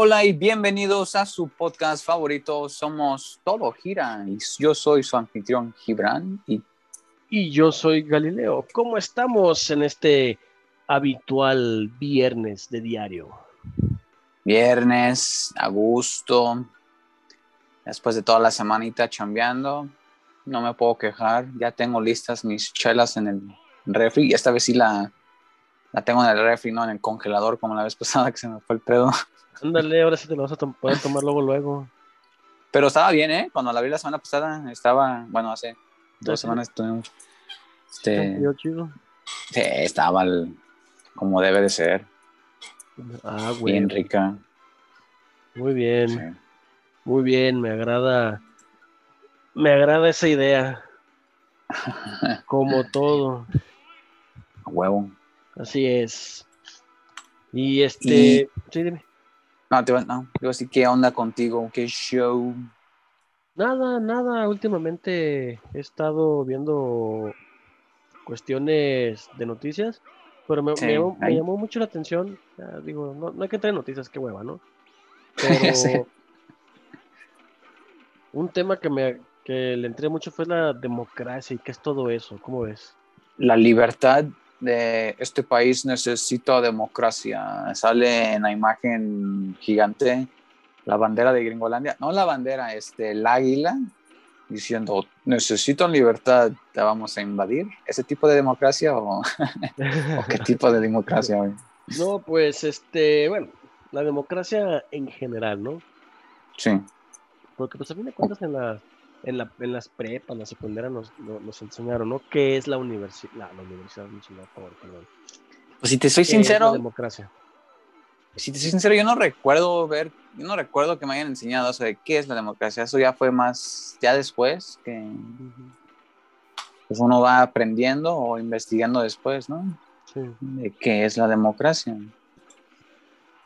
Hola y bienvenidos a su podcast favorito. Somos Todo Gira y yo soy su anfitrión Gibran y, y yo soy Galileo. ¿Cómo estamos en este habitual viernes de diario? Viernes, a gusto, después de toda la semanita chambeando, no me puedo quejar. Ya tengo listas mis chelas en el refri. Esta vez sí la, la tengo en el refri, no en el congelador como la vez pasada que se me fue el pedo. Ándale, ahora sí te lo vas a poder tomar luego, luego. Pero estaba bien, ¿eh? Cuando la vi la semana pasada, estaba, bueno, hace dos semanas tuvimos. Este, chido. Sí, estaba como debe de ser. Ah, güey. Bien rica. Muy bien. Muy bien, me agrada. Me agrada esa idea. Como todo. A huevo. Así es. Y este. Sí, dime. No, te no, digo así, ¿qué onda contigo? ¿Qué show? Nada, nada. Últimamente he estado viendo cuestiones de noticias, pero me, llamó, mucho la atención. digo, no, no, hay que traer noticias, qué hueva, ¿no? Pero un tema que me que le entré mucho fue la democracia y qué es todo eso. ¿Cómo ves? La libertad de este país necesita democracia. Sale en la imagen gigante la bandera de Gringolandia, no la bandera, este, el águila, diciendo, necesitan libertad, te vamos a invadir. ¿Ese tipo de democracia o, qué tipo de democracia? No, pues, este, bueno, la democracia en general, ¿no? Sí. Porque pues a fin de cuentas en la en, la, en las prepas, en la secundaria nos, nos, enseñaron, ¿no? ¿Qué es la universidad? La, la universidad, favor, perdón. Pues si te soy sincero. democracia. Si te soy sincero, yo no recuerdo ver, yo no recuerdo que me hayan enseñado eso de qué es la democracia. Eso ya fue más, ya después, que pues uno va aprendiendo o investigando después, ¿no? Sí. De qué es la democracia.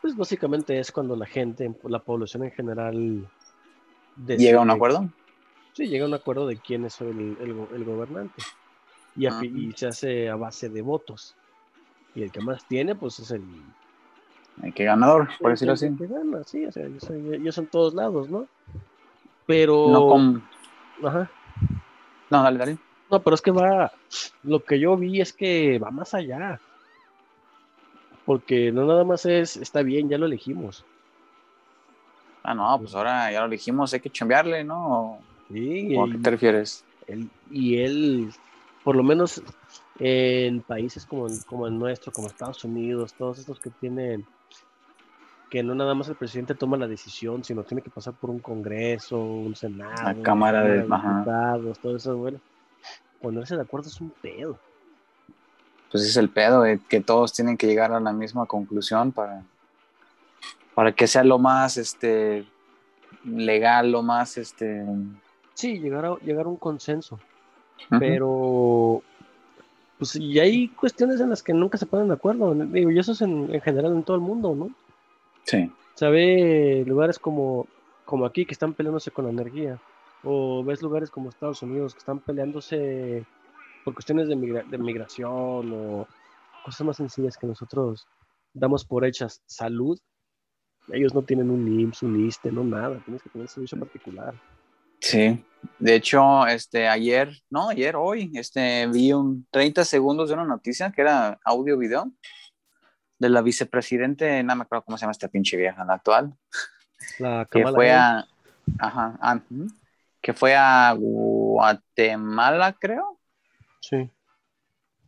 Pues básicamente es cuando la gente, la población en general... ¿Llega a un acuerdo? Sí, llega a un acuerdo de quién es el, el, gobernante. Y, se hace a base de votos. Y el que más tiene, pues es el. El que ganador, por decirlo así. El que gana, sí, o sea, ellos son todos lados, ¿no? Pero. No con. Ajá. No, dale, dale. No, pero es que va. Lo que yo vi es que va más allá. Porque no nada más es. Está bien, ya lo elegimos. Ah, no, pues ahora ya lo elegimos, hay que chambearle, ¿no? ¿A qué te refieres? y él, por lo menos en países como, como el nuestro, como Estados Unidos, todos estos que tienen, que no nada más el presidente toma la decisión, sino tiene que pasar por un congreso, un senado, la cámara de diputados, todo eso, bueno, ponerse de acuerdo es un pedo. Pues es el pedo, de que todos tienen que llegar a la misma conclusión para, para que sea lo más este legal, lo más este Sí, llegar a, llegar a un consenso. Pero, pues, y hay cuestiones en las que nunca se ponen de acuerdo. Digo, y eso es en, general en todo el mundo, ¿no? Sí. Sabe lugares como, como aquí que están peleándose con la energía. O ves lugares como Estados Unidos que están peleándose por cuestiones de, de migración o cosas más sencillas que nosotros damos por hechas. Salud. Ellos no tienen un IMSS, un ISTE, no nada. Tienes que tener servicio particular. Sí, de hecho, este, ayer, no, ayer, hoy, este, vi un 30 segundos de una noticia que era audio video de la vicepresidente, no me acuerdo cómo se llama esta pinche vieja, la actual, la que fue a, ajá, ah, que fue a Guatemala, creo. Sí.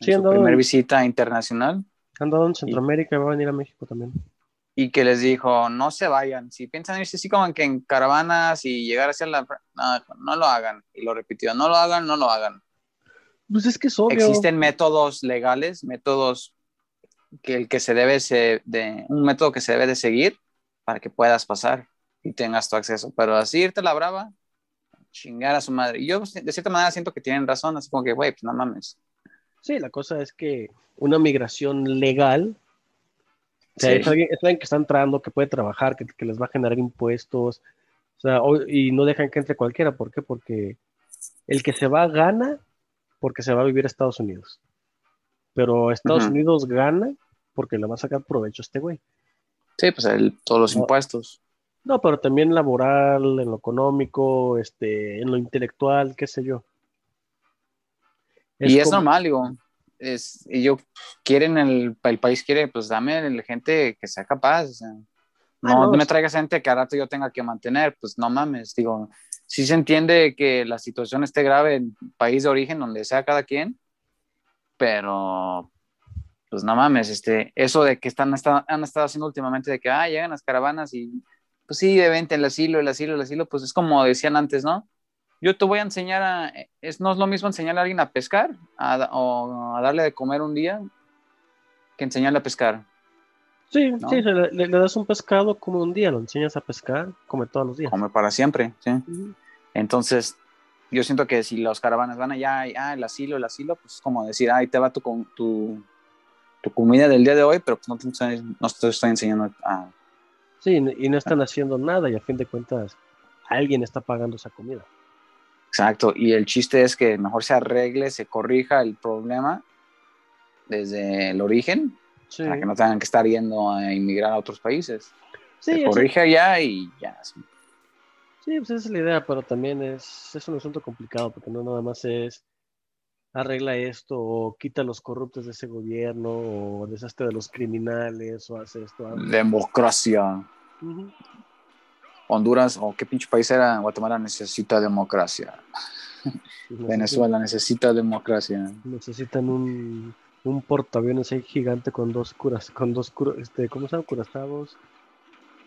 Sí, su primera visita internacional. Han andado en Centroamérica y va a venir a México también y que les dijo, no se vayan, si piensan irse así como que en caravanas y llegar hacia la... No, no lo hagan. Y lo repitió, no lo hagan, no lo hagan. Pues es que es obvio. Existen métodos legales, métodos que el que se debe de un método que se debe de seguir para que puedas pasar y tengas tu acceso. Pero así irte la brava, chingar a su madre. Y yo de cierta manera siento que tienen razón, así como que, güey, pues no mames. Sí, la cosa es que una migración legal o sea, es, alguien, que está entrando, que puede trabajar, que, les va a generar impuestos. O sea, y no dejan que entre cualquiera. ¿Por qué? Porque el que se va gana porque se va a vivir a Estados Unidos. Pero Estados Unidos gana porque le va a sacar provecho a este güey. Sí, pues el- todos los No. impuestos. No, pero también laboral, en lo económico, este, en lo intelectual, qué sé yo. y es como- normal, digo. Es, yo quieren el, el país quiere, pues dame el- gente que sea capaz. o sea, no, Ah, no, me traigas gente que a rato yo tenga que mantener, pues no mames. Digo, sí se entiende que la situación esté grave en el país de origen, donde sea cada quien, pero pues no mames, este, eso de que están, está- han estado haciendo últimamente de que, ah, llegan las caravanas y pues sí, de vente el asilo, el asilo, el asilo, pues es como decían antes, ¿no? Yo te voy a enseñar a, es, no es lo mismo enseñarle a alguien a pescar a o a darle de comer un día que enseñarle a pescar. Sí, ¿no? sí, le, le- le das un pescado, come un día, lo enseñas a pescar, come todos los días. Come para siempre, ¿sí? Entonces, yo siento que si los caravanas van allá, y, ah, el asilo, el asilo, pues es como decir, ahí te va tu, tu, tu comida del día de hoy, pero pues no te, estoy- no te estoy enseñando a... Sí, y no están haciendo nada y a fin de cuentas alguien está pagando esa comida. Exacto, y el chiste es que mejor se arregle, se corrija el problema desde el origen, Sí, para que no tengan que estar yendo a inmigrar a otros países. sí, se corrige allá y ya. sí. pues esa es la idea, pero también es, es un asunto complicado porque no nada más es arregla esto o quita a los corruptos de ese gobierno o deshazte de los criminales o hace esto. Democracia. Ujú. Honduras, o qué pinche país era, Guatemala necesita democracia. Venezuela necesita democracia. Necesitan un, un portaaviones ahí gigante con dos curas, con dos cura- este, ¿cómo se llaman? Curazados,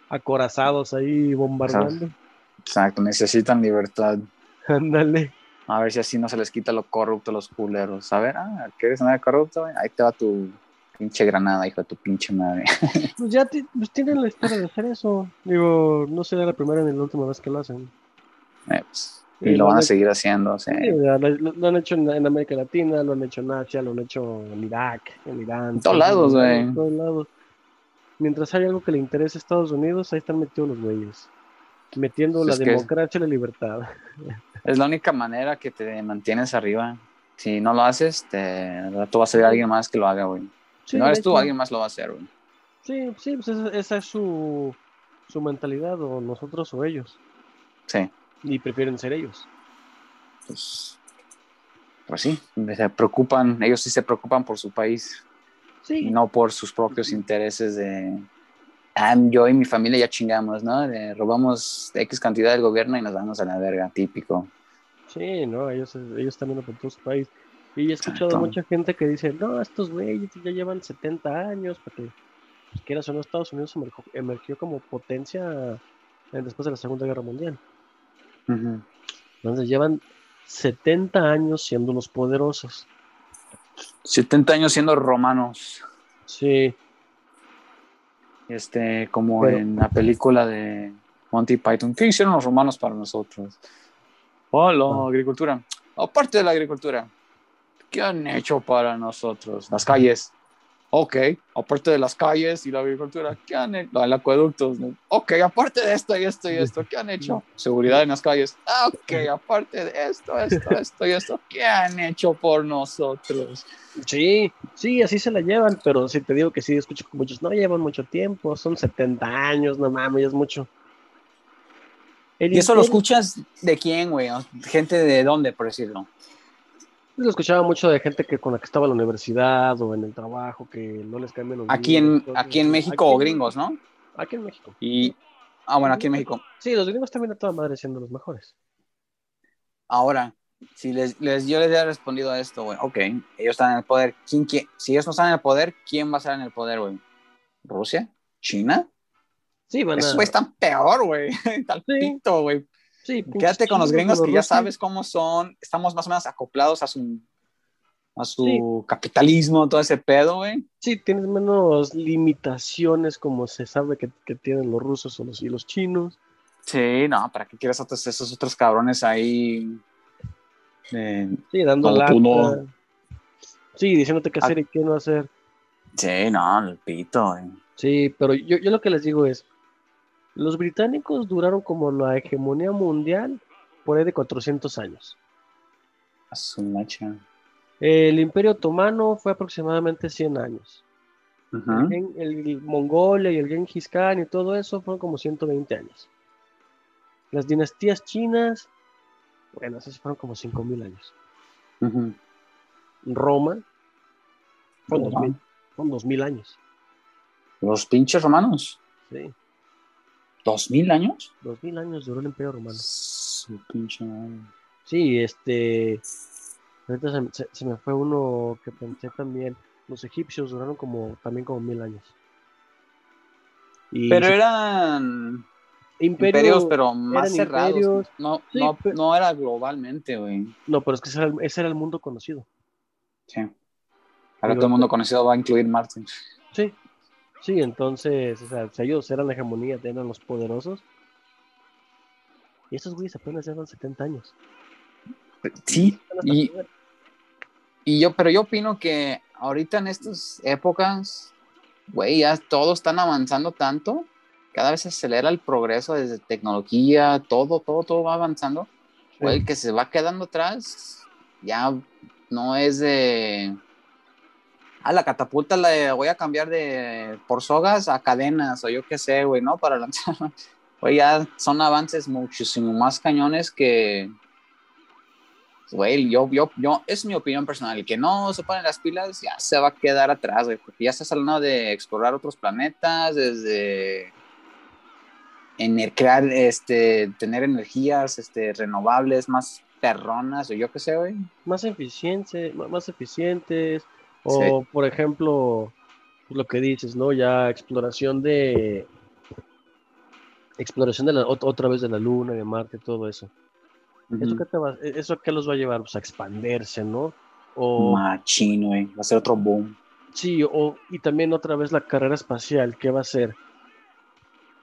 acorazados ahí bombardeando. Exacto, necesitan libertad. Ándale. A ver si así no se les quita lo corrupto a los culeros. A ver, ah, ¿quieres nada corrupto? Ahí te va tu pinche granada, hijo de tu pinche madre. Pues ya pues tienen la historia de hacer eso. Digo, no será la primera ni la última vez que lo hacen. Eh, pues, y lo lo van a seguir haciendo. sí. Sí, ya lo, han hecho en, en América Latina, lo han hecho en Asia, lo han hecho en Irak, en Irán. En todos lados, güey. En todos lados. Mientras hay algo que le interese a Estados Unidos, ahí están metidos los güeyes. Metiendo Pues la democracia y la libertad. Es la única manera que te mantienes arriba. Si no lo haces, te, al rato va a ser alguien más que lo haga, güey. Si Sí, no eres tú, hecho. alguien más lo va a hacer, güey. Sí, sí, pues esa, esa es su, su mentalidad, o nosotros o ellos. Sí, Y prefieren ser ellos. pues, pues sí, se preocupan, ellos sí se preocupan por su país Sí, y no por sus propios intereses de, ah, yo y mi familia ya chingamos, ¿no? De, robamos X cantidad del gobierno y nos vamos a la verga, típico. sí, no, ellos, ellos también por todo su país. Y he escuchado mucha gente que dice, no, estos güeyes ya llevan 70 años, porque pues, quieras o no, Estados Unidos emergió, emergió como potencia después de la Segunda Guerra Mundial. Entonces llevan 70 años siendo los poderosos. 70 años siendo romanos, Sí, este, como Pero- en la película de Monty Python. ¿Qué hicieron los romanos para nosotros? Oh, la Ah. agricultura. Aparte de la agricultura, ¿qué han hecho para nosotros? Las calles. Ok, aparte de las calles y la agricultura, ¿qué han hecho? El acueducto. Ok, aparte de esto y esto y esto, ¿qué han hecho? Seguridad en las calles. Ah, Ok, aparte de esto, esto, esto y esto, ¿qué han hecho por nosotros? sí, sí, así se la llevan, pero si te digo que sí, escucho que muchos no llevan mucho tiempo, son 70 años, no mames, es mucho. El ¿Y eso lo escuchas de quién, güey? ¿Gente de dónde, por decirlo? Lo escuchaba mucho de gente que con la que estaba en la universidad o en el trabajo, que no les cambian los Aquí en, aquí en. México Aquí o gringos, ¿no? Aquí en México. Y, ah, bueno, aquí en México. Sí, los gringos también a toda madre siendo los mejores. Ahora, si les, les- yo les he respondido a esto, güey, ok, ellos están en el poder. ¿Quién, quién- si ellos no están en el poder, ¿quién va a estar en el poder, güey? ¿Rusia? ¿China? Sí, van a... Esos güeyes están peor, güey. Tal güey. sí, pinches Quédate con los gringos que ya sabes cómo son. Estamos más o menos acoplados a su, a su Sí. capitalismo, todo ese pedo, güey. Sí, tienes menos limitaciones como se sabe que, que tienen los rusos o los, y los chinos. Sí, no, ¿para qué quieres otros, esos otros cabrones ahí? Eh, Sí, dando lata. no. Sí, diciéndote qué Ah. hacer y qué no hacer. sí, no, el pito, güey. Sí, pero yo, yo lo que les digo es, los británicos duraron como la hegemonía mundial por ahí de 400 años. A su macha. El Imperio Otomano fue aproximadamente 100 años. El, Mongolia y el Genghis Khan y todo eso fueron como 120 años. Las dinastías chinas, bueno, esas fueron como 5000 años. Roma, fueron Roma. 2000, fueron 2000 años. Los pinches romanos. Sí, ¿Dos mil años? 2000 años duró el Imperio Romano. Su pinche madre. Sí, este. Ahorita se, se- se me fue uno que pensé también. Los egipcios duraron como también como mil años. Y Pero eran imperio- imperios, pero más cerrados. imperios. No, Sí, no, pero- no era globalmente, güey. No, pero es que ese era el, ese era el mundo conocido. Sí. Ahora Pero- todo el mundo conocido va a incluir Marte. Sí. Sí, entonces, o sea, si ellos eran la hegemonía, eran los poderosos. Y esos güeyes apenas llevan 70 años. Sí, y yo, pero yo opino que ahorita en estas épocas, güey, ya todos están avanzando tanto, cada vez se acelera el progreso desde tecnología, todo, todo, todo va avanzando. Güey, el que se va quedando atrás, ya no es de. Ah, la catapulta la voy a cambiar de por sogas a cadenas o yo qué sé, güey, ¿no? Para lanzar. Güey, ya son avances muchísimo más cañones que. Güey, yo, yo, yo, es mi opinión personal. El que no se pone las pilas ya se va a quedar atrás, güey, ya estás hablando de explorar otros planetas, desde en crear, este, tener energías este, renovables más perronas o yo qué sé, güey. más eficiente, ma- más eficientes, o por ejemplo, pues, lo que dices, ¿no? Ya exploración de exploración de la ot- otra vez de la luna, de Marte, todo eso. ¿Eso qué te va, eso qué los va a llevar? Pues a expandirse, ¿no? O Machín, güey. Va a ser otro boom. sí, o y también otra vez la carrera espacial, ¿qué va a ser?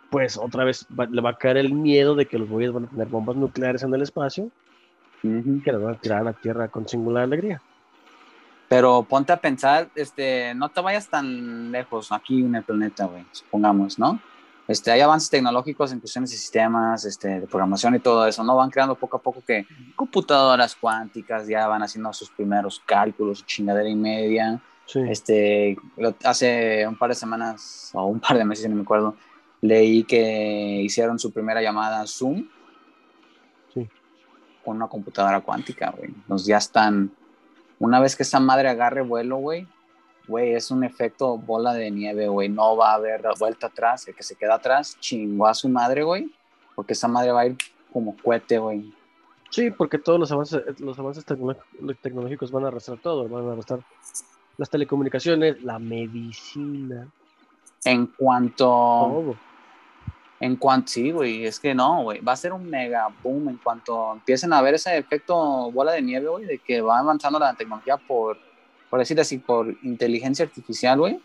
Pues otra vez va- le va a caer el miedo de que los güeyes van a tener bombas nucleares en el espacio Ujú. que las van a tirar a la Tierra con singular alegría. Pero ponte a pensar, este, no te vayas tan lejos aquí en el planeta, güey, supongamos, ¿no? Este, hay avances tecnológicos en cuestiones de sistemas, este, de programación y todo eso, ¿no? Van creando poco a poco que computadoras cuánticas ya van haciendo sus primeros cálculos, chingadera y media. Sí. Este, lo- hace un par de semanas o un par de meses, no me acuerdo, leí que hicieron su primera llamada Zoom Sí. con una computadora cuántica, güey. Entonces ya están, una vez que esa madre agarre vuelo, güey, güey, es un efecto bola de nieve, güey. No va a haber vuelta atrás. El que se queda atrás chingó a su madre, güey, porque esa madre va a ir como cohete, güey. Sí, porque todos los avances, los avances tecno- tecnológicos van a arrastrar todo, van a arrastrar las telecomunicaciones, la medicina, En cuanto todo. En cuanto, sí, güey, es que no, güey, va a ser un mega boom en cuanto empiecen a ver ese efecto bola de nieve, güey, de que va avanzando la tecnología por, por decir así, por inteligencia artificial, güey,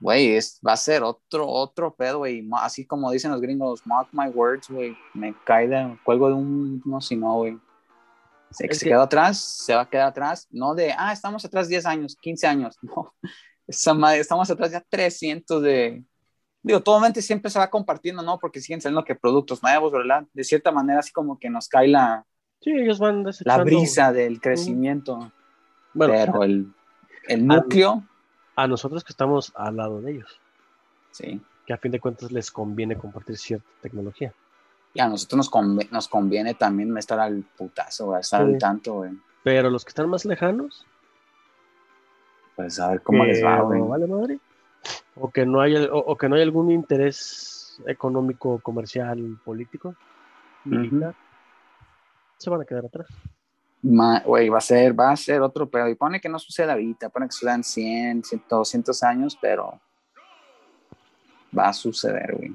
güey, es, va a ser otro, otro pedo, güey, así como dicen los gringos, mark my words, güey, me cae de, cuelgo de un, no, si no, güey. Se, Es se que- quedó atrás, se va a quedar atrás, no de, ah, estamos atrás 10 años, 15 años, no, estamos atrás ya 300 de, digo, totalmente siempre se va compartiendo, ¿no? Porque siguen saliendo que productos nuevos, ¿verdad? De cierta manera, así como que nos cae la, Sí, ellos van la brisa del crecimiento, Bueno, pero el, el núcleo, a nosotros que estamos al lado de ellos, sí. que a fin de cuentas les conviene compartir cierta tecnología. Y a nosotros nos, conve- nos conviene también estar al putazo, estar Sí. al tanto, güey. Pero los que están más lejanos, Pues a ver cómo les va, güey. vale madre, o que no hay, o, o que no hay algún interés económico, comercial, político, militar, se van a quedar atrás. Güey, va a ser, va a ser otro pedo. Y pone que no suceda ahorita, pone que sucedan 100, 100, 200 años, pero va a suceder, güey.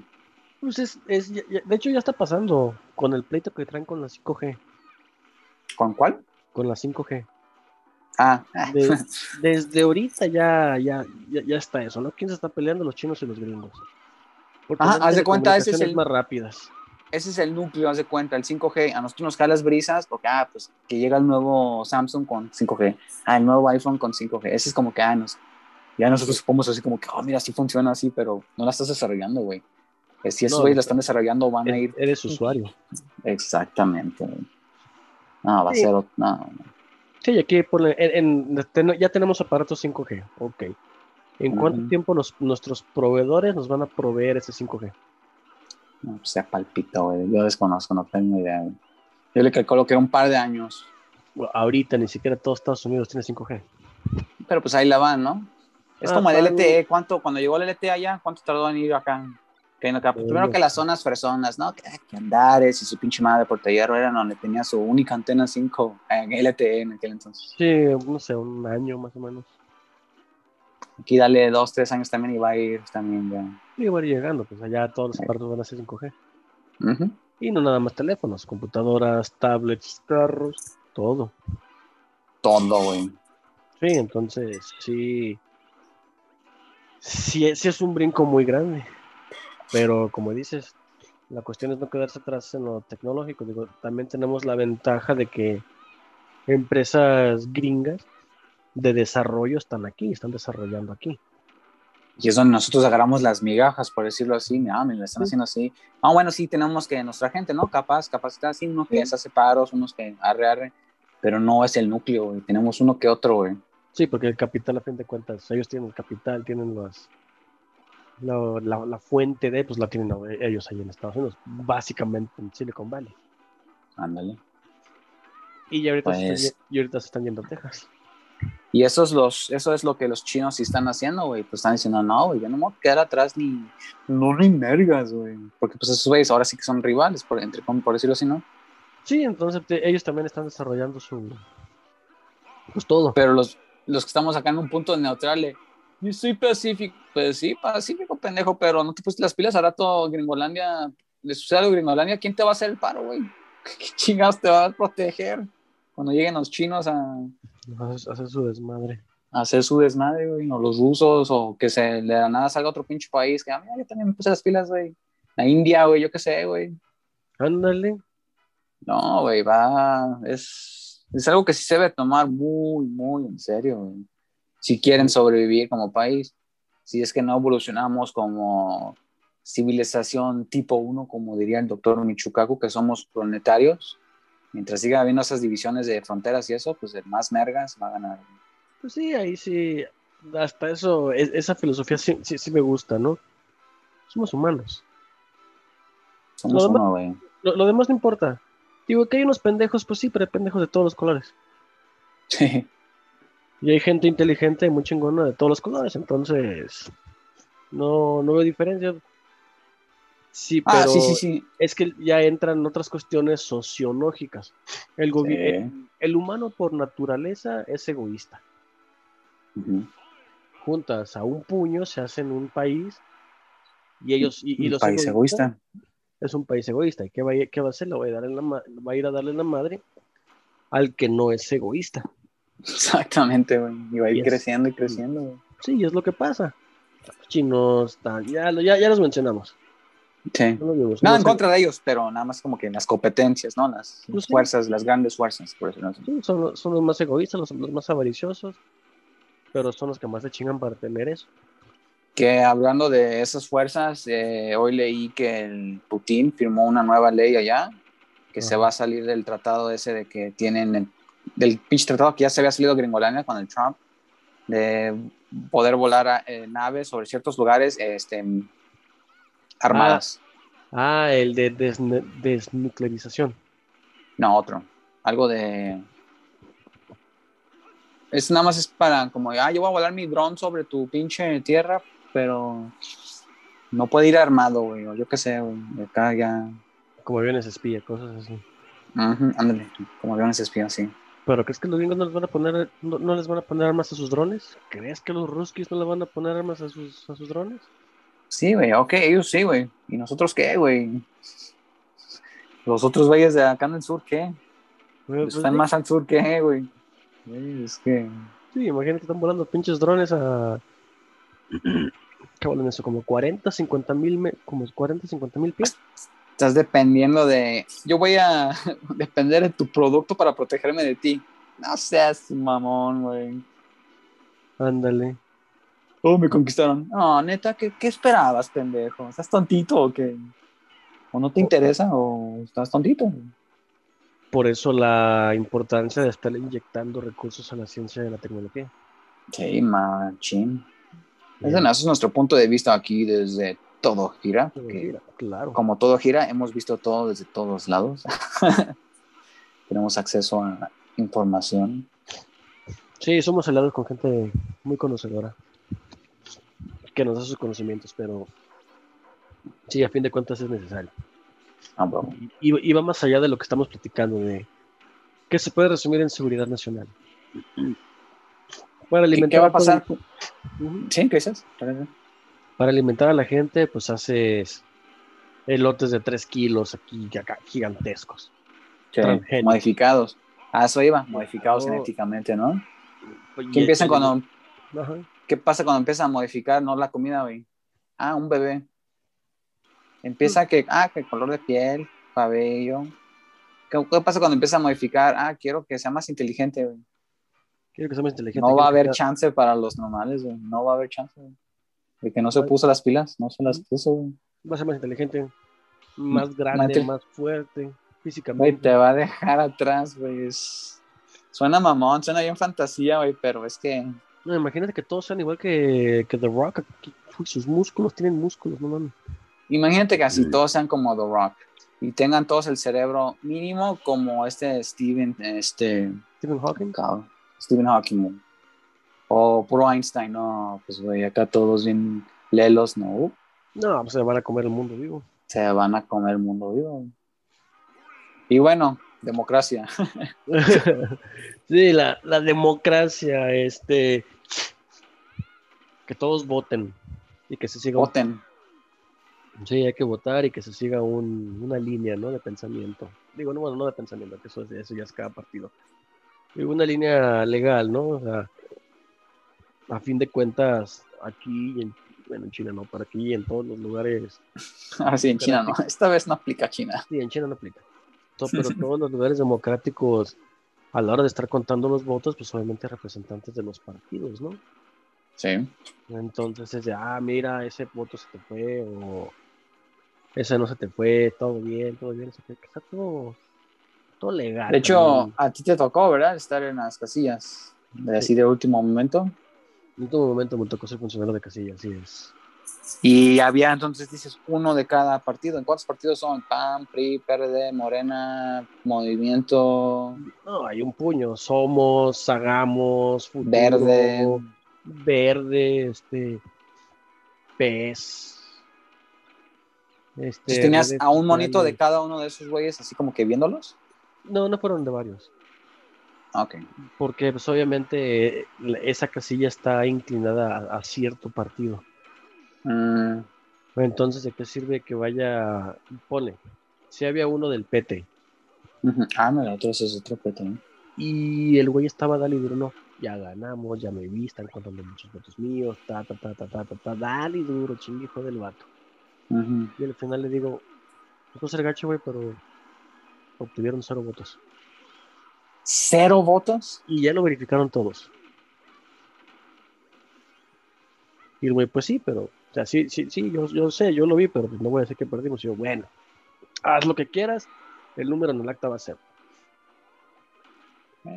Pues es, es- ya- ya- de hecho ya está pasando con el pleito que traen con la 5G, ¿Con cuál? con la 5G. Ah, De- desde ahorita ya, ya, ya, ya está eso, ¿no? ¿Quién se está peleando? Los chinos y los gringos. Por Ajá, haz de cuenta, ese es el- más rápidas. ese es el núcleo, haz de cuenta, el 5G. A nosotros nos caen las brisas porque, ah, pues que llega el nuevo Samsung con 5G. Ah, el nuevo iPhone con 5G. Ese es como que, ah, nos, ya nosotros somos así como que, oh, mira, sí funciona así, pero no la estás desarrollando, güey. Eh, Si esos No, güeyes la están desarrollando, van a E- ir Eres usuario. exactamente. No, va Sí. a ser, no, no. Sí, aquí ponle- en- ya tenemos aparatos 5G, ok. ¿En cuánto tiempo nos- nuestros proveedores nos van a proveer ese 5G? No, pues se palpita, güey. Yo desconozco, no tengo idea, güey. Yo le calculo que era un par de años. Bueno, ahorita ni siquiera todo Estados Unidos tiene 5G. Pero pues ahí la van, ¿no? Es Ah, como el LTE. ¿Cuánto, cuando llegó el LTE allá, cuánto tardó en ir acá? Que Eh, primero que las zonas fresonas, ¿no? Que, que Andares y su pinche madre por Hierro eran donde tenía su única antena 5 en LTE en aquel entonces. Sí, no sé, un año más o menos. Aquí dale dos, tres años también y va a ir también ya. Y va a ir llegando, pues allá todos los Sí. aparatos van a ser 5G. Ujú. Y no nada más teléfonos, computadoras, tablets, carros, todo. Todo, güey. Sí, entonces sí. Sí, sí es un brinco muy grande. Pero como dices, la cuestión es no quedarse atrás en lo tecnológico. Digo, también tenemos la ventaja de que empresas gringas de desarrollo están aquí, están desarrollando aquí. Y es donde nosotros agarramos las migajas, por decirlo así. Ah, me lo están Sí. haciendo así. Ah, bueno, sí, tenemos que nuestra gente, ¿no? Capaz, capacitar así, unos que Sí. se hace paros, unos que arre, arre. Pero no es el núcleo, güey. Tenemos uno que otro, güey. Sí, porque el capital, a fin de cuentas, ellos tienen el capital, tienen los, la, la- la fuente de, pues la tienen ellos ahí en Estados Unidos, básicamente en Silicon Valley. Ándale. Y ya ahorita, se, Pues- están, y ahorita se están yendo a Texas. Y eso es, los, eso es lo que los chinos sí están haciendo, güey. Pues están diciendo, no, güey, yo no me voy a quedar atrás ni. No ni mergas, güey. Porque pues esos güeyes ahora sí que son rivales, por, entre, por decirlo así, ¿no? Sí, entonces te- ellos también están desarrollando su. Pues todo. Pero los, los que estamos acá en un punto neutral, yo soy pacífico. Pues sí, pacífico, pendejo, pero no te pusiste las pilas a rato, Gringolandia. Le sucede a Gringolandia, ¿quién te va a hacer el paro, güey? ¿Qué chingados te va a proteger? Cuando lleguen los chinos a, Hacer hacer su desmadre. a hacer su desmadre, güey, o los rusos, o que se de la nada salga otro pinche país, que ah, mira, yo también me puse las pilas, güey. La India, güey, yo qué sé, güey. Ándale. No, güey, va, es, es algo que sí se debe tomar muy, muy en serio, güey. Si quieren sobrevivir como país, si es que no evolucionamos como civilización tipo 1, como diría el doctor Michukaku, que somos planetarios, mientras siga habiendo esas divisiones de fronteras y eso, pues el más mergas va a ganar. Pues sí, ahí sí. Hasta eso, es- esa filosofía sí, sí, sí me gusta, ¿no? Somos humanos. Somos Lo demás- uno, güey. Lo, lo demás no importa. Digo que hay unos pendejos, pues sí, pero hay pendejos de todos los colores. Sí. Y hay gente inteligente y muy chingona de todos los colores, entonces no, no veo diferencia. Sí, pero Ah, sí, sí, sí. es que ya entran otras cuestiones sociológicas. El, el, el humano por naturaleza es egoísta. Juntas a un puño, se hacen un país y ellos y, y Un los país egoísta. es un país egoísta. ¿Y qué va, a- qué va a hacer? Le va a, dar en la va a ir a darle la madre al que no es egoísta. Exactamente, güey. Y va a ir creciendo y creciendo, güey. Sí, es lo que pasa. Los chinos, tal, ya, ya, ya los mencionamos. Sí. No los. Nada No en contra de ellos, pero nada más como que las competencias, ¿no? Las, las sí. fuerzas, las grandes fuerzas, por así. sí, son, los- son los más egoístas, los, los más avariciosos, pero son los que más se chingan para tener eso. Que hablando de esas fuerzas, eh, hoy leí que el Putin firmó una nueva ley allá, que se Ajá. va a salir del tratado ese de que tienen, el- del pinche tratado que ya se había salido Gringolandia con el Trump, de poder volar a, eh, naves sobre ciertos lugares este, armadas. Ah, el de desnuclearización. No, otro. Algo de. Es nada más es para como, ah, yo voy a volar mi dron sobre tu pinche tierra, pero no puede ir armado, güey, o yo qué sé, güey. Acá ya. Como aviones espía, cosas así. Ándale, como aviones espías, sí. ¿Pero crees que los gringos no les van a poner, no, no les van a poner armas a sus drones? ¿Crees que los ruskis no le van a poner armas a sus, a sus drones? Sí, güey, ok, ellos sí, güey. ¿Y nosotros qué, güey? Los otros güeyes de acá en el sur, ¿qué? Pues, pues, Están sí, más al sur, ¿qué, güey? Es que. Sí, imagínate, están volando pinches drones a... ¿Qué vuelan eso? Como 40, 50 mil, me- como 40, 50 mil pies. Estás dependiendo de. Yo voy a depender de tu producto para protegerme de ti. No seas mamón, güey. Ándale. Oh, me conquistaron. No, neta, ¿qué, qué esperabas, pendejo? ¿Estás tontito o qué? ¿O no te interesa o estás tontito? Por eso la importancia de estar inyectando recursos a la ciencia y a la tecnología. Sí, machín. Ese ese es nuestro punto de vista aquí desde todo gira. Porque claro. Como todo gira, hemos visto todo desde todos lados. Tenemos acceso a información. Sí, somos aliados con gente muy conocedora que nos da sus conocimientos, pero sí, a fin de cuentas es necesario. Ah, bueno. Y, y va más allá de lo que estamos platicando, de que se puede resumir en seguridad nacional. Para ¿Qué, alimentar qué va a pasar? Ujú. ¿Sí? ¿Qué dices? Para alimentar a la gente, pues haces elotes de 3 kilos aquí acá, gigantescos. Sí, modificados. Ah, eso iba, modificados Oh. genéticamente, ¿no? ¿Qué empiezan el- cuando, Ajá. qué pasa cuando empiezan a modificar, no la comida, güey? Ah, un bebé. Empieza que, ah, que color de piel, cabello. ¿Qué, qué pasa cuando empieza a modificar? Ah, quiero que sea más inteligente, güey. Quiero que sea más inteligente. No va a haber sea- chance para los normales, güey. No va a haber chance, güey. De que no se puso las pilas, no se las puso, güey. Va a ser más inteligente, más grande, Mate. más fuerte, Güey, físicamente. te va a dejar atrás, güey. Es- Suena mamón, suena bien fantasía, güey, pero es que No, imagínate que todos sean igual que, que The Rock. que- uy, sus músculos tienen músculos, no mames. imagínate que así Mm. todos sean como The Rock y tengan todos el cerebro mínimo como este Steven, este, Stephen Hawking. Stephen Hawking, güey. O puro Einstein, no, pues güey, acá todos bien lelos, no, No, pues se van a comer el mundo vivo. se van a comer el mundo vivo. Y bueno, democracia. sí, la, la democracia, este. Que todos voten y que se siga. un- Voten. Sí, hay que votar y que se siga un- una línea, ¿no? De pensamiento. Digo, no, bueno, no de pensamiento, que eso, es- eso ya es cada partido. Digo, una línea legal, ¿no? O sea, a fin de cuentas, aquí, y en, bueno, en China no, para aquí y en todos los lugares, Ahora sí, en China no. Esta vez no aplica China. sí, en China no aplica. To- pero todos los lugares democráticos, a la hora de estar contando los votos, pues obviamente representantes de los partidos, ¿no? Sí. Entonces es de, ah, mira, ese voto se te fue, o ese no se te fue, todo bien, todo bien, se fue, que está todo, todo legal. De hecho, también. a ti te tocó, ¿verdad? Estar en las casillas. De así de último momento. En todo momento me tocó ser funcionario de casilla, así es. Y había entonces, dices, uno de cada partido. ¿En cuántos partidos son? PAN, PRI, PRD, Morena, Movimiento No, hay un puño, somos, hagamos, futuro, Verde. verde, este, PES. Este, tenías a un monito de cada uno de esos güeyes, así como que viéndolos. No, no fueron de varios. Ok. porque pues obviamente eh, esa casilla está inclinada a, a cierto partido. Mm, Entonces, ¿de qué sirve que vaya? Pone, si había uno del PT. Ah, no, el otro es otro PT. ¿no? y el güey estaba dale y duro, no, ya ganamos, ya me vi, están contando muchos votos míos, ta, ta, ta, ta, ta, ta, ta, dale y duro, chingue hijo del vato. Y al final le digo, no ser gacho, güey, pero obtuvieron cero votos. ¿Cero votos? Y ya lo verificaron todos. Y el güey, pues sí, pero, o sea, sí, sí, sí, yo, yo sé, yo lo vi, pero pues no voy a decir que perdimos. Y yo, bueno, haz lo que quieras, el número en el acta va a ser.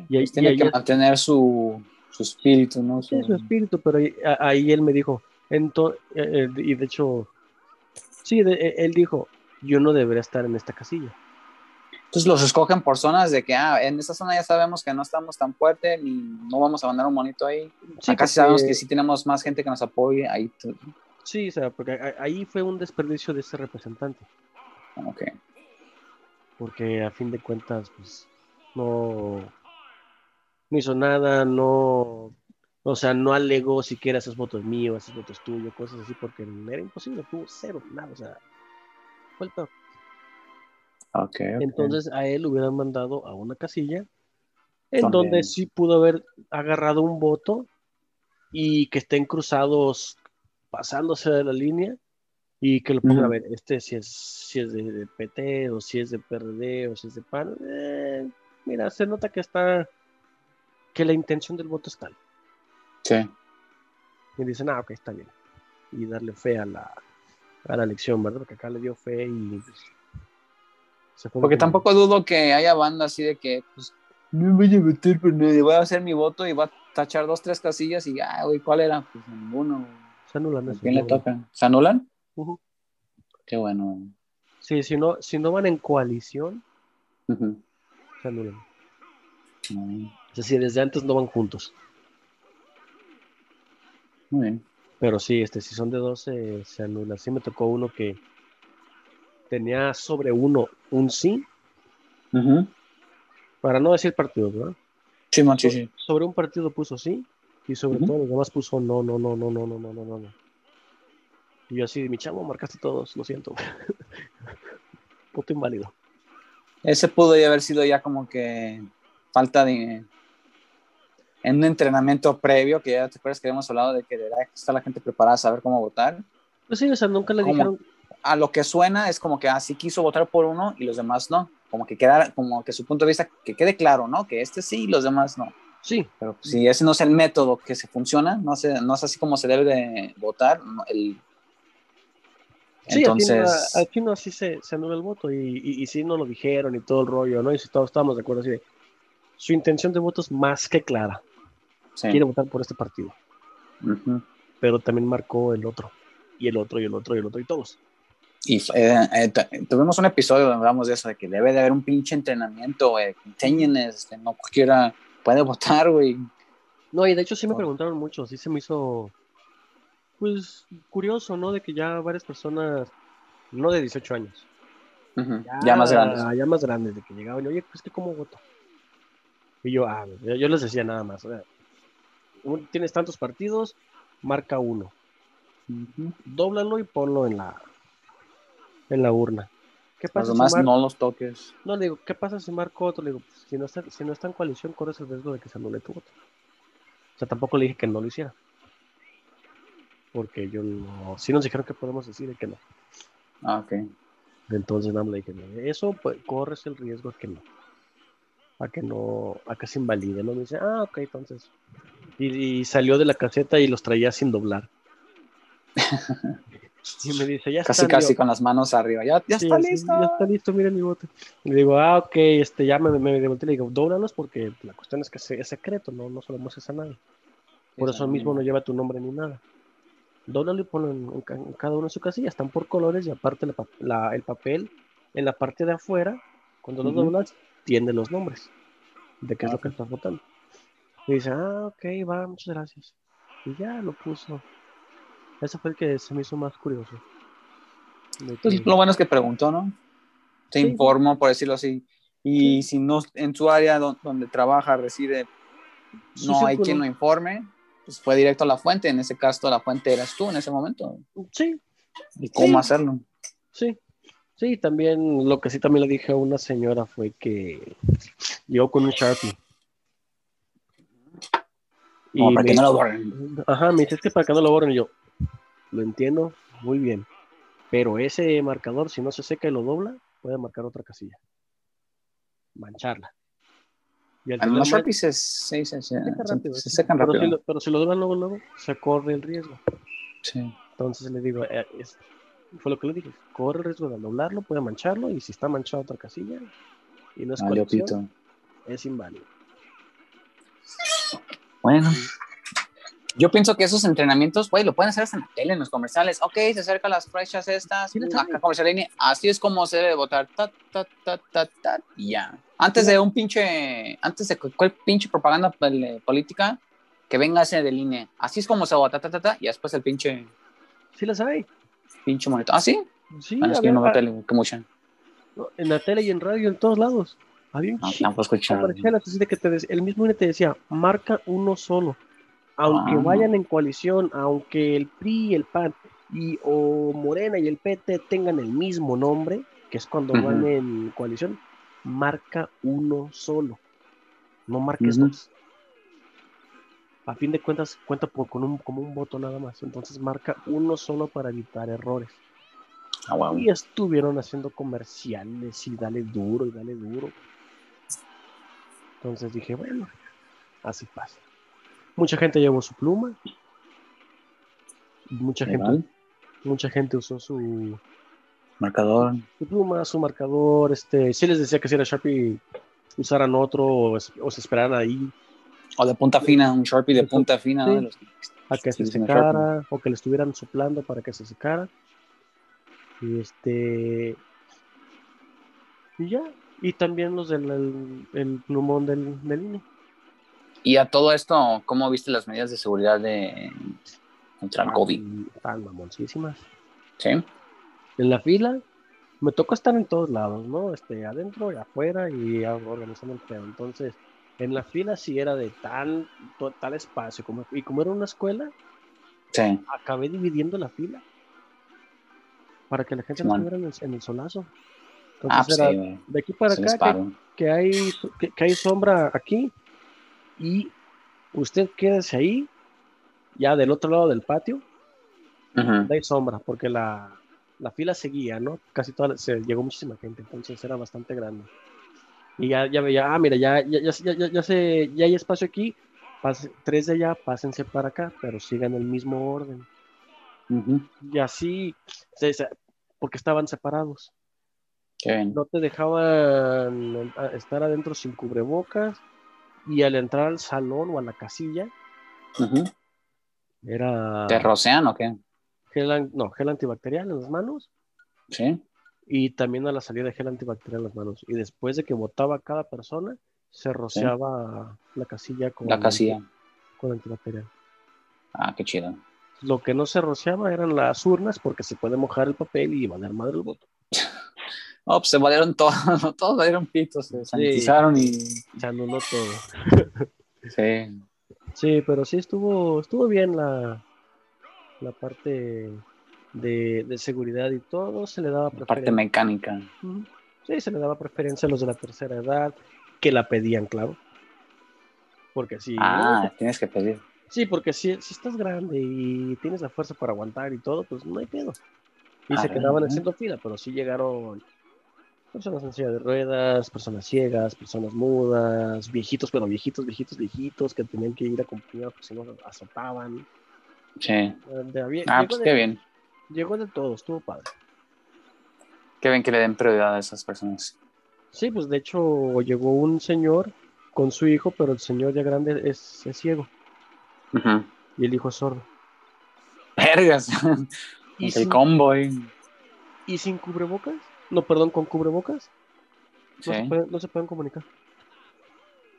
Y ahí- Pues tiene y ahí que mantener su, su espíritu, ¿no? Su- Sí, su espíritu, pero ahí, él me dijo, ento- eh, eh, y de hecho, sí, de- eh, él dijo, yo no debería estar en esta casilla. Entonces los escogen por zonas de que, ah, en esta zona ya sabemos que no estamos tan fuerte, ni no vamos a mandar un monito ahí. Sí, Acá sí sabemos que sí tenemos más gente que nos apoye. Ahí, Sí, o sea, porque ahí fue un desperdicio de ese representante. ok. porque a fin de cuentas, pues, no, no hizo nada, no, o sea, no alegó siquiera esos votos míos, esos votos tuyos, cosas así, porque era imposible, tuvo cero, nada, o sea, fue el peor. Ok, ok. Entonces a él lo hubieran mandado a una casilla en Donde- donde sí pudo haber agarrado un voto y que estén cruzados pasándose de la línea y que lo pongan a ver, este si es, si es de, de PT o si es de PRD o si es de PAN. eh, mira, se nota que está, que la intención del voto es tal. Sí. Y dicen, ah, ok, está bien. Y darle fe a la, a la elección, ¿verdad? Porque acá le dio fe y Porque tampoco dudo que haya banda así de que, pues, no voy a votar por nadie, voy a hacer mi voto y va a tachar dos, tres casillas y, ah, güey, ¿cuál era? Pues ninguno. Se anulan. ¿A esos, quién le no. toca? ¿Se anulan? Qué bueno. Sí, si no, si no van en coalición, Ujú. se anulan. Muy Es decir, desde antes no van juntos. bien. Pero sí, este, si son de dos, se, se anula. Sí me tocó uno que tenía sobre uno un sí, para no decir partido, ¿verdad? Sí, man, sí, sí. Sobre un partido puso sí, y sobre Ujú. todos los demás puso no, no, no, no, no, no, no, no, no. Y yo así, mi chavo, marcaste todos, lo siento. Voto inválido. Ese pudo ya haber sido ya como que falta de en un entrenamiento previo, que ya te acuerdas que habíamos hablado de que está la gente preparada a saber cómo votar. Pues sí, o sea, nunca le ¿Cómo? dijeron, A lo que suena es como que así quiso votar por uno y los demás no. Como que quedara, como que su punto de vista, que quede claro, ¿no? Que este sí y los demás no. sí, Pero pues, si ese no es el método que se funciona, no, sé, no es así como se debe de votar. no, el... Sí, Entonces, aquí no, aquí no así se, se anula el voto y, y, y sí nos lo dijeron y todo el rollo, ¿no? Y si todos estábamos de acuerdo así de, su intención de voto es más que clara, sí. quiere votar por este partido, Ujú. pero también marcó el otro, y el otro, y el otro, y el otro, y todos. Y eh, eh, tuvimos un episodio donde hablamos de eso, de que debe de haber un pinche entrenamiento, güey, este, no cualquiera puede votar, güey. No, y de hecho sí me Oh. preguntaron mucho, sí se me hizo, pues, curioso, ¿no? De que ya varias personas, no de 18 años, Ya más grandes. Ya más grandes, de que llegaban, oye, pues que cómo voto. Y yo, ah, yo, les decía nada más, tienes tantos partidos, marca uno. Ujú. dóblalo y ponlo en la en la urna. ¿Qué pasa demás si mar- no los toques. no, le digo, ¿qué pasa si marco otro? Le digo, pues, si no está, si no está en coalición, corres el riesgo de que se anule tu voto. O sea, tampoco le dije que no lo hiciera. Porque yo no, sí nos dijeron que podemos decir que no. Ah, ok. Entonces nada le dije, "No, eso pues corres el riesgo de que no. A que no, a que se invalide, ¿no? Me dice, ah, ok, entonces. Y, y salió de la caseta y los traía sin doblar. y me dice, ya Casi, están, casi digo, con las manos arriba. Ya, ya Sí, está listo. Ya está listo, miren mi bote. Y le digo, ah, ok, este, ya me, me, me volteé y le digo, dóblanos porque la cuestión es que es secreto, no, no se lo muestres a nadie. Por eso mismo no lleva tu nombre ni nada. Dóblalo y ponlo en, en en cada uno de su casilla, están por colores y aparte la la- el papel en la parte de afuera, cuando lo Ujú. doblas, tiene los nombres de qué es lo Ok. que estás votando. Y dice, ah, ok, va, muchas gracias. Y ya lo puso. Eso fue el que se me hizo más curioso. Pues, lo bueno es que preguntó, ¿no? Se Sí. informó, por decirlo así. Y si no en su área don- donde trabaja, reside, no hay quien lo informe, pues fue directo a la fuente. En ese caso, la fuente eras tú en ese momento. Sí, ¿Y cómo hacerlo? Sí, sí, también lo que sí también le dije a una señora fue que llegó con un Sharpie. Y para me que no lo borren. Ajá, me dice, es que para que no lo borren. Y yo, lo entiendo, muy bien. Pero ese marcador, si no se seca y lo dobla, puede marcar otra casilla. Mancharla. Y al los Sharpies se, se, se- se seca se- rápido, se sí. secan pero rápido. Si lo, pero si lo doblan luego, luego, se corre el riesgo. Sí. Entonces le digo, eh, es- fue lo que le dije, corre el riesgo de doblarlo, puede mancharlo, y si está manchado otra casilla y no es Valió colección, es inválido. Bueno. Yo pienso que esos entrenamientos, güey, lo pueden hacer hasta en la tele, en los comerciales. Ok, se acercan las flechas estas, Sí, lo acá comercial línea, así es como se debe votar, ta, ta, ta, ta, ta, y ya. Antes de un pinche, antes de cualquier pinche propaganda pol- política, que venga ese de línea, así es como se vota, ta, ta, ta, y después el pinche, Sí las hay. pinche monitor. Ah, sí, Sí, bueno, es que no tele, que mucha. no, en la tele y en radio, en todos lados. Había un No, escuchar. que te dec- el mismo INE te decía, marca uno solo. Aunque Ah. vayan en coalición, aunque el PRI, el PAN y o Morena y el PT tengan el mismo nombre, que es cuando van en coalición, marca uno solo. No marques Ujú. dos. A fin de cuentas, cuenta por, con un, como un voto nada más. Entonces marca uno solo para evitar errores. Ah, wow. Y estuvieron haciendo comerciales y dale duro y dale duro. Entonces dije, bueno, así pasa. Mucha gente llevó su pluma. Mucha gente, mucha gente usó su, Marcador. su pluma, su marcador. Este, sí les decía que si era Sharpie usaran otro o, es- o se esperaran ahí. O de punta fina, un Sharpie de punta fina, Sí. los que a que se secara o que le estuvieran soplando para que se secara. Y este. Y ya. Y también los del el, el plumón del, del INE. Y a todo esto, ¿cómo viste las medidas de seguridad de contra el COVID? Están mamoncísimas. Sí. En la fila, me tocó estar en todos lados, ¿no? Este, adentro y afuera y organizando el pedo. Entonces, en la fila sí era de tal, tal espacio. Como, y como era una escuela, Sí. acabé dividiendo la fila para que la gente no estuviera en el, en el solazo. Ah, Entonces era sí, de aquí para acá que, hay, que, que hay sombra aquí y usted quédese ahí, ya del otro lado del patio, Ujú. donde hay sombra, porque la, la fila seguía, ¿no? Casi toda, se llegó muchísima gente, entonces era bastante grande. Y ya, ya veía, ah, mira, ya, ya, ya, ya, ya, ya se, ya hay espacio aquí, pase- tres de allá, pásense para acá, pero sigan el mismo orden. Ujú. Y así, se- se- porque estaban separados. Qué bien. No te dejaban a- estar adentro sin cubrebocas y al entrar al salón o a la casilla era ¿Te rocean o qué? gel, no, gel antibacterial en las manos Sí. y también a la salida gel antibacterial en las manos. Y después de que votaba cada persona, se rociaba la casilla con, La casilla. con antibacterial. Ah, qué chido. Lo que no se rociaba eran las urnas porque se puede mojar el papel y valer madre el voto. Oh, pues se valieron todos, todos valieron pitos, se sanitizaron y. Se anuló todo. Sí. Sí, pero sí estuvo, estuvo bien la, la parte de, de seguridad y todo. Se le daba La parte preferencia. mecánica. Sí, se le daba preferencia a los de la tercera edad, que la pedían, claro. Porque si, Ah, tienes que pedir. sí, porque si, si estás grande y tienes la fuerza para aguantar y todo, pues no hay pedo. Y Ah, se quedaban haciendo fila, pero sí llegaron personas en silla de ruedas, personas ciegas, personas mudas, viejitos, pero viejitos, viejitos, viejitos, que tenían que ir acompañados porque si no azotaban. Sí. De- Ah, pues de, qué bien. llegó de todo, estuvo padre. Qué bien que le den prioridad a esas personas. Sí, pues de hecho llegó un señor con su hijo, pero el señor ya grande es, es ciego Ujú. y el hijo es sordo. Vergas. ¿Y el sin, convoy. y sin cubrebocas? No, perdón, con cubrebocas. No, se pueden, no se pueden comunicar.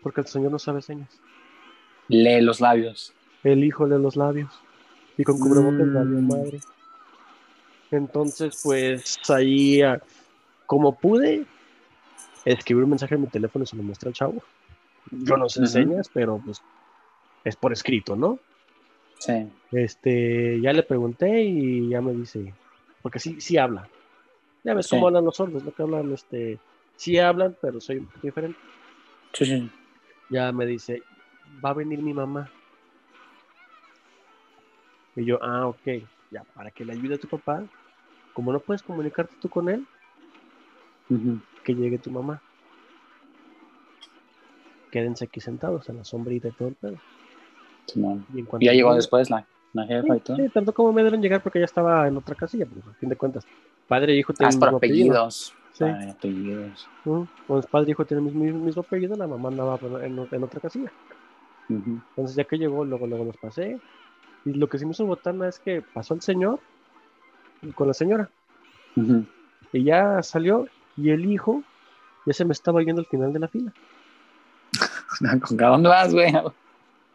Porque el señor no sabe señas. Lee los labios. El hijo lee los labios. Y con cubrebocas Mm. valió madre. Entonces, pues ahí, ah, como pude, escribí un mensaje en mi teléfono y se lo mostré al chavo. Yo no sé Ujú. señas, pero pues es por escrito, ¿no? Sí. Este, ya le pregunté y ya me dice, porque sí, sí habla. Ya ves Sí. cómo hablan los sordos, lo que hablan, este, sí hablan, pero soy un poquito diferente. Sí, sí. Ya me dice, va a venir mi mamá. Y yo, ah, ok, ya, para que le ayude a tu papá, como no puedes comunicarte tú con él, que llegue tu mamá. Quédense aquí sentados en la sombrita y todo el pedo. Simón. Y ya llegó después la, la jefa y todo. Sí, sí, tanto como me dieron llegar porque ya estaba en otra casilla, pues a fin de cuentas. Padre e hijo Ah, tienen es el mismo apellido. apellidos. Sí. Ay, apellidos. Ujú. Pues padre e hijo tienen el mismo, mismo apellido, la mamá andaba en, en otra casilla. Entonces ya que llegó, luego, luego los pasé. Y lo que se me hizo botana es que pasó el señor con la señora. Y ya salió y el hijo ya se me estaba yendo al final de la fila. ¿Con dónde vas, güey?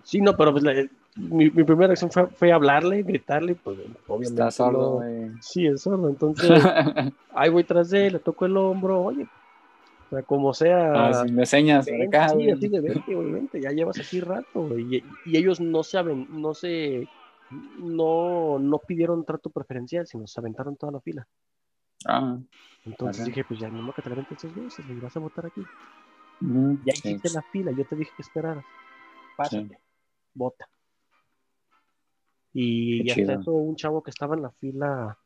Sí, no, pero pues, la- mi, mi primera acción fue, fue hablarle, gritarle, pues obviamente. Está sordo, no-. Sí, es sordo. Entonces ahí voy tras de él, le toco el hombro, oye, o sea, como sea. Ah, sí, me señas Ven, acá, sí, así de vente, vente, ya llevas aquí rato, y, y ellos no saben, no se, no, no pidieron trato preferencial, sino se aventaron toda la fila. Ah, Entonces dije, pues ya no que te la tres veces, güey, vas a votar aquí. ujú. Ya Sí, hiciste la fila, yo te dije que esperaras. Pásate, Sí. vota. Y eso, un chavo que estaba en la fila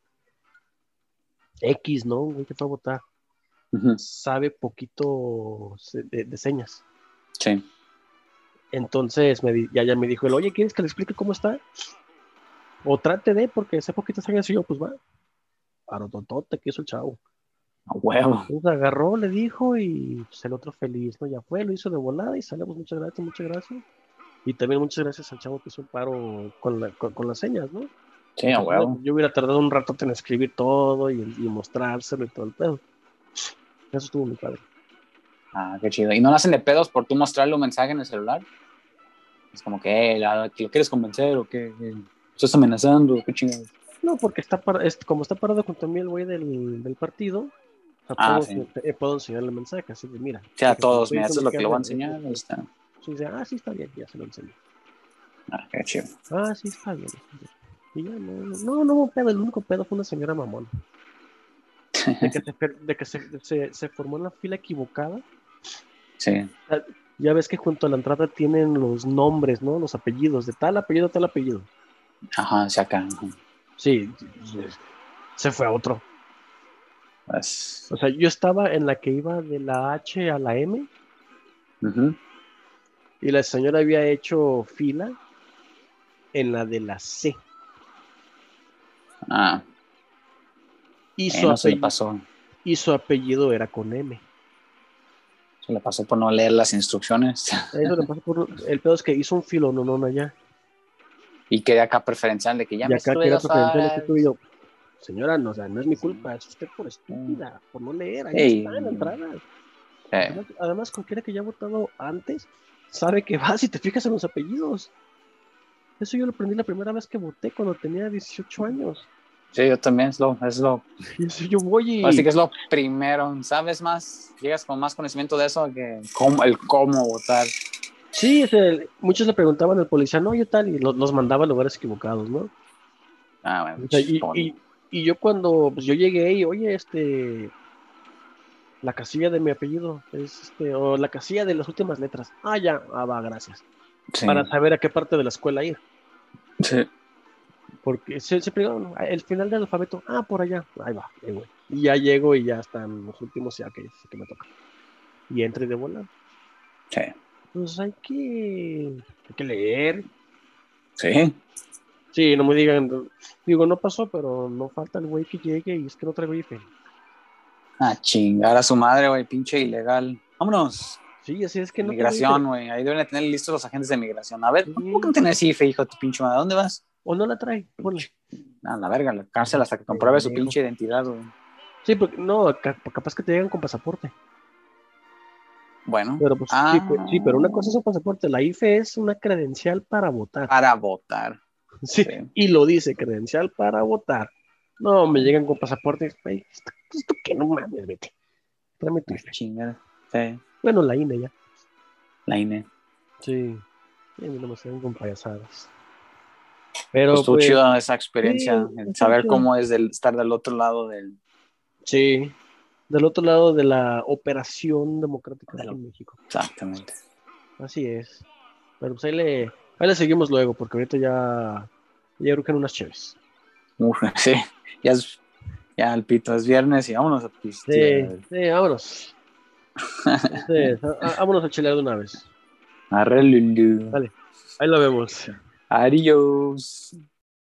X, ¿no? Un güey que fue a votar. Sabe poquito de, de señas. Sí. Entonces me di- ya, ya me dijo él, oye, ¿quieres que le explique cómo está? O trate de, porque sé poquitas señas y yo, pues va. Arototote, que hizo el chavo. A huevo. Entonces agarró, le dijo y pues, el otro feliz, ¿no? Ya fue, lo hizo de volada y salimos, muchas gracias, muchas gracias. Y también muchas gracias al chavo que hizo un paro con, la- con, con las señas, ¿no? Sí, a huevo. Yo hubiera tardado un rato en escribir todo y, y mostrárselo y todo el pedo. Eso estuvo muy padre. Ah, qué chido. ¿Y no le hacen de pedos por tú mostrarle un mensaje en el celular? Es como que, ¿que ¿lo quieres convencer o qué? ¿Estás amenazando? ¿Qué chingados? No, porque está para, es, como está parado junto a mí el güey del, del partido, sea, Ah, puedo, sí. puedo enseñarle el mensaje, así de mira. Sí, a que todos, mira, esto es lo que le voy a enseñar. Ahí está. Sí, dice, ah, sí, está bien, ya se lo enseño. Ah, qué chido. Ah, sí, está bien. Y ya no, no, no pedo, el único pedo fue una señora mamón. De que, de que se, se, se formó en la fila equivocada. Sí. Ya ves que junto a la entrada tienen los nombres, ¿no? Los apellidos, de tal apellido, tal apellido. Ajá, se acá. ajá. Sí, se fue a otro. Pues, O sea, yo estaba en la que iba de la H a la M ujú. Y la señora había hecho fila en la de la C. Ah, Y su, bueno, se le apellido, pasó. y su apellido era con M. Se le pasó por no leer las instrucciones. Eso le pasó por, el pedo es que hizo un filo, no, no, no, allá. Y quedé acá preferencial de que ya y me acá queda preferencial este tuyo. Señora, no, o sea, no es mi culpa, es usted por estúpida, por no leer, ahí Ey. está en la entrada. Además, además, cualquiera que ya ha votado antes sabe que vas y te fijas en los apellidos. Eso yo lo aprendí la primera vez que voté cuando tenía 18 años. Sí, yo también es lo, es lo, eso yo voy y... así que es lo primero, ¿sabes más? Llegas con más conocimiento de eso que cómo, el cómo votar. Sí, es el- muchos le preguntaban al policía, no, yo tal, y lo- los mandaba a lugares equivocados, ¿no? Ah, bueno, O sea, y, y- y yo cuando pues, yo llegué y, oye, este, la casilla de mi apellido, es este, o la casilla de las últimas letras. Ah, ya, ah, va, gracias. Sí, Para saber a qué parte de la escuela ir. sí. Porque se, preguntan, el final del alfabeto, ah, por allá, ahí va, ahí voy. Y ya llego y ya están los últimos, ya que, que me toca. Y entre de volar. Sí. Pues hay que, hay que leer. Sí. Sí, no me digan, digo, no pasó, pero no falta el güey que llegue y es que no traigo IFE. A chingar a su madre, güey, pinche ilegal. Vámonos. Sí, así es que no migración, güey. Ahí deben de tener listos los agentes de migración. A ver, Sí. ¿cómo que no tienes IFE, hijo de tu pinche madre? ¿A dónde vas? O no la trae, ponle. A la verga, la cárcel hasta que compruebe su pinche identidad, güey. Sí, porque no, ca- capaz que te llegan con pasaporte. Bueno, Pero pues Ah. sí, sí, pero una cosa es un pasaporte, la IFE es una credencial para votar. para votar. Sí, Sí. y lo dice, credencial para votar. No, me llegan con pasaporte. Güey, ¿esto, esto qué? No mames, vete. Tráeme tu IFE. Chingada. Sí, Bueno, la INE ya. la INE. Sí. Y a mí no me salen con payasadas. Pero Pues estuvo pues, chido esa experiencia, sí, el saber cómo es del, estar del otro lado del... sí. Del otro lado de la operación democrática De la- México. Exactamente. Así es. Pero pues ahí le, ahí le seguimos luego, porque ahorita ya, ya urgen unas chéves. Uf, sí, ya es, ya el pito es viernes y vámonos a Sí, pistear. sí, vámonos. Sí, á- vámonos a chelear de una vez. Arre, Lulu. Vale. Ahí lo vemos. Adiós.